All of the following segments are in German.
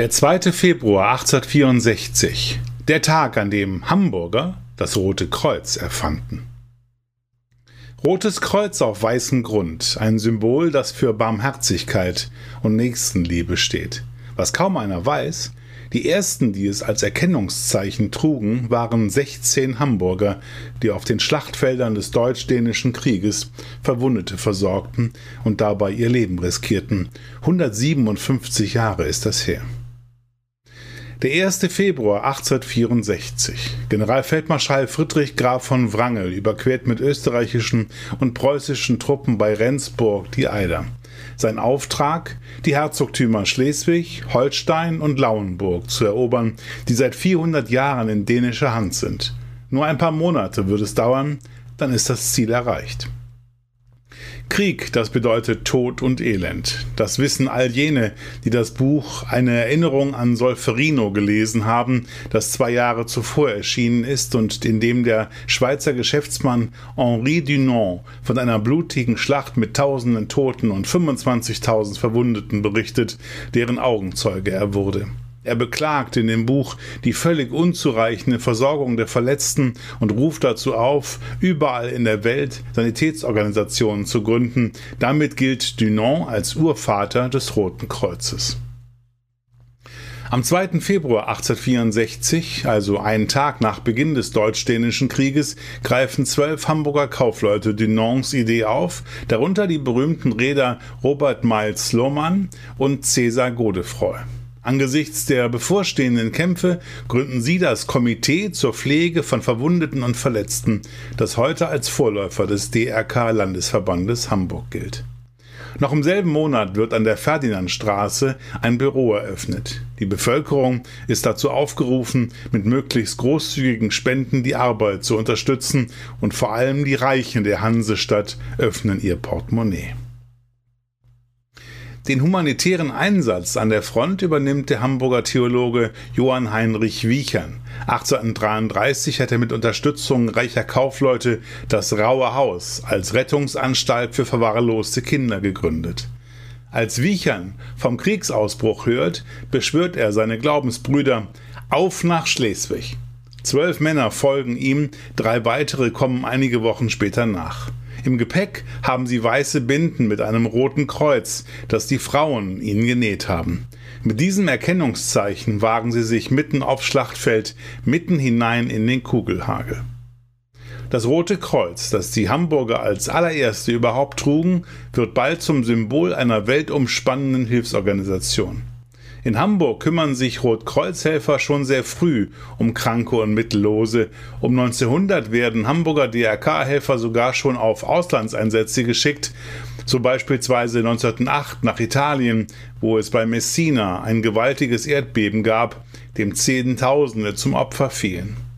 Der 2. Februar 1864, der Tag, an dem Hamburger das Rote Kreuz erfanden. Rotes Kreuz auf weißem Grund, ein Symbol, das für Barmherzigkeit und Nächstenliebe steht. Was kaum einer weiß, die ersten, die es als Erkennungszeichen trugen, waren 16 Hamburger, die auf den Schlachtfeldern des Deutsch-Dänischen Krieges Verwundete versorgten und dabei ihr Leben riskierten. 157 Jahre ist das her. Der 1. Februar 1864. Generalfeldmarschall Friedrich Graf von Wrangel überquert mit österreichischen und preußischen Truppen bei Rendsburg die Eider. Sein Auftrag, die Herzogtümer Schleswig, Holstein und Lauenburg zu erobern, die seit 400 Jahren in dänischer Hand sind. Nur ein paar Monate wird es dauern, dann ist das Ziel erreicht. Krieg, das bedeutet Tod und Elend. Das wissen all jene, die das Buch Eine Erinnerung an Solferino gelesen haben, das zwei Jahre zuvor erschienen ist und in dem der Schweizer Geschäftsmann Henri Dunant von einer blutigen Schlacht mit tausenden Toten und 25.000 Verwundeten berichtet, deren Augenzeuge er wurde. Er beklagt in dem Buch die völlig unzureichende Versorgung der Verletzten und ruft dazu auf, überall in der Welt Sanitätsorganisationen zu gründen. Damit gilt Dunant als Urvater des Roten Kreuzes. Am 2. Februar 1864, also einen Tag nach Beginn des Deutsch-Dänischen Krieges, greifen zwölf Hamburger Kaufleute Dunants Idee auf, darunter die berühmten Räder Robert Miles Lohmann und Cäsar Godefroy. Angesichts der bevorstehenden Kämpfe gründen sie das Komitee zur Pflege von Verwundeten und Verletzten, das heute als Vorläufer des DRK Landesverbandes Hamburg gilt. Noch im selben Monat wird an der Ferdinandstraße ein Büro eröffnet. Die Bevölkerung ist dazu aufgerufen, mit möglichst großzügigen Spenden die Arbeit zu unterstützen und vor allem die Reichen der Hansestadt öffnen ihr Portemonnaie. Den humanitären Einsatz an der Front übernimmt der Hamburger Theologe Johann Heinrich Wiechern. 1833 hat er mit Unterstützung reicher Kaufleute das Raue Haus als Rettungsanstalt für verwahrloste Kinder gegründet. Als Wiechern vom Kriegsausbruch hört, beschwört er seine Glaubensbrüder auf nach Schleswig. Zwölf Männer folgen ihm, drei weitere kommen einige Wochen später nach. Im Gepäck haben sie weiße Binden mit einem roten Kreuz, das die Frauen ihnen genäht haben. Mit diesem Erkennungszeichen wagen sie sich mitten aufs Schlachtfeld, mitten hinein in den Kugelhagel. Das Rote Kreuz, das die Hamburger als allererste überhaupt trugen, wird bald zum Symbol einer weltumspannenden Hilfsorganisation. In Hamburg kümmern sich Rotkreuzhelfer schon sehr früh um Kranke und Mittellose. Um 1900 werden Hamburger DRK-Helfer sogar schon auf Auslandseinsätze geschickt, so beispielsweise 1908 nach Italien, wo es bei Messina ein gewaltiges Erdbeben gab, dem Zehntausende zum Opfer fielen.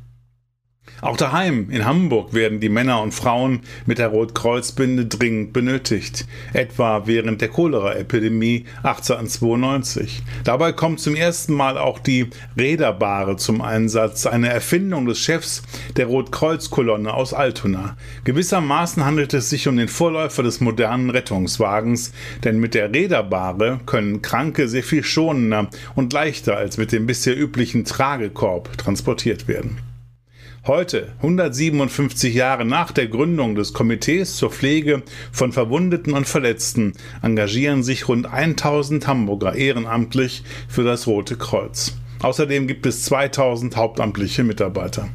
Auch daheim in Hamburg werden die Männer und Frauen mit der Rotkreuzbinde dringend benötigt, etwa während der Cholera-Epidemie 1892. Dabei kommt zum ersten Mal auch die Räderbare zum Einsatz, eine Erfindung des Chefs der Rotkreuzkolonne aus Altona. Gewissermaßen handelt es sich um den Vorläufer des modernen Rettungswagens, denn mit der Räderbare können Kranke sehr viel schonender und leichter als mit dem bisher üblichen Tragekorb transportiert werden. Heute, 157 Jahre nach der Gründung des Komitees zur Pflege von Verwundeten und Verletzten, engagieren sich rund 1000 Hamburger ehrenamtlich für das Rote Kreuz. Außerdem gibt es 2000 hauptamtliche Mitarbeiter.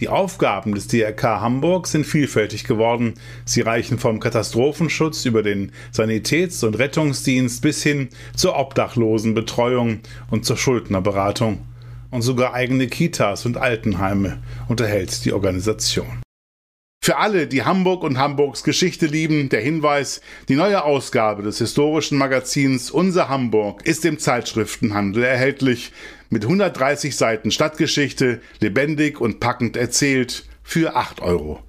Die Aufgaben des DRK Hamburg sind vielfältig geworden. Sie reichen vom Katastrophenschutz über den Sanitäts- und Rettungsdienst bis hin zur Obdachlosenbetreuung und zur Schuldnerberatung und sogar eigene Kitas und Altenheime unterhält die Organisation. Für alle, die Hamburg und Hamburgs Geschichte lieben, der Hinweis, die neue Ausgabe des historischen Magazins Unser Hamburg ist im Zeitschriftenhandel erhältlich, mit 130 Seiten Stadtgeschichte, lebendig und packend erzählt, für 8,95 Euro.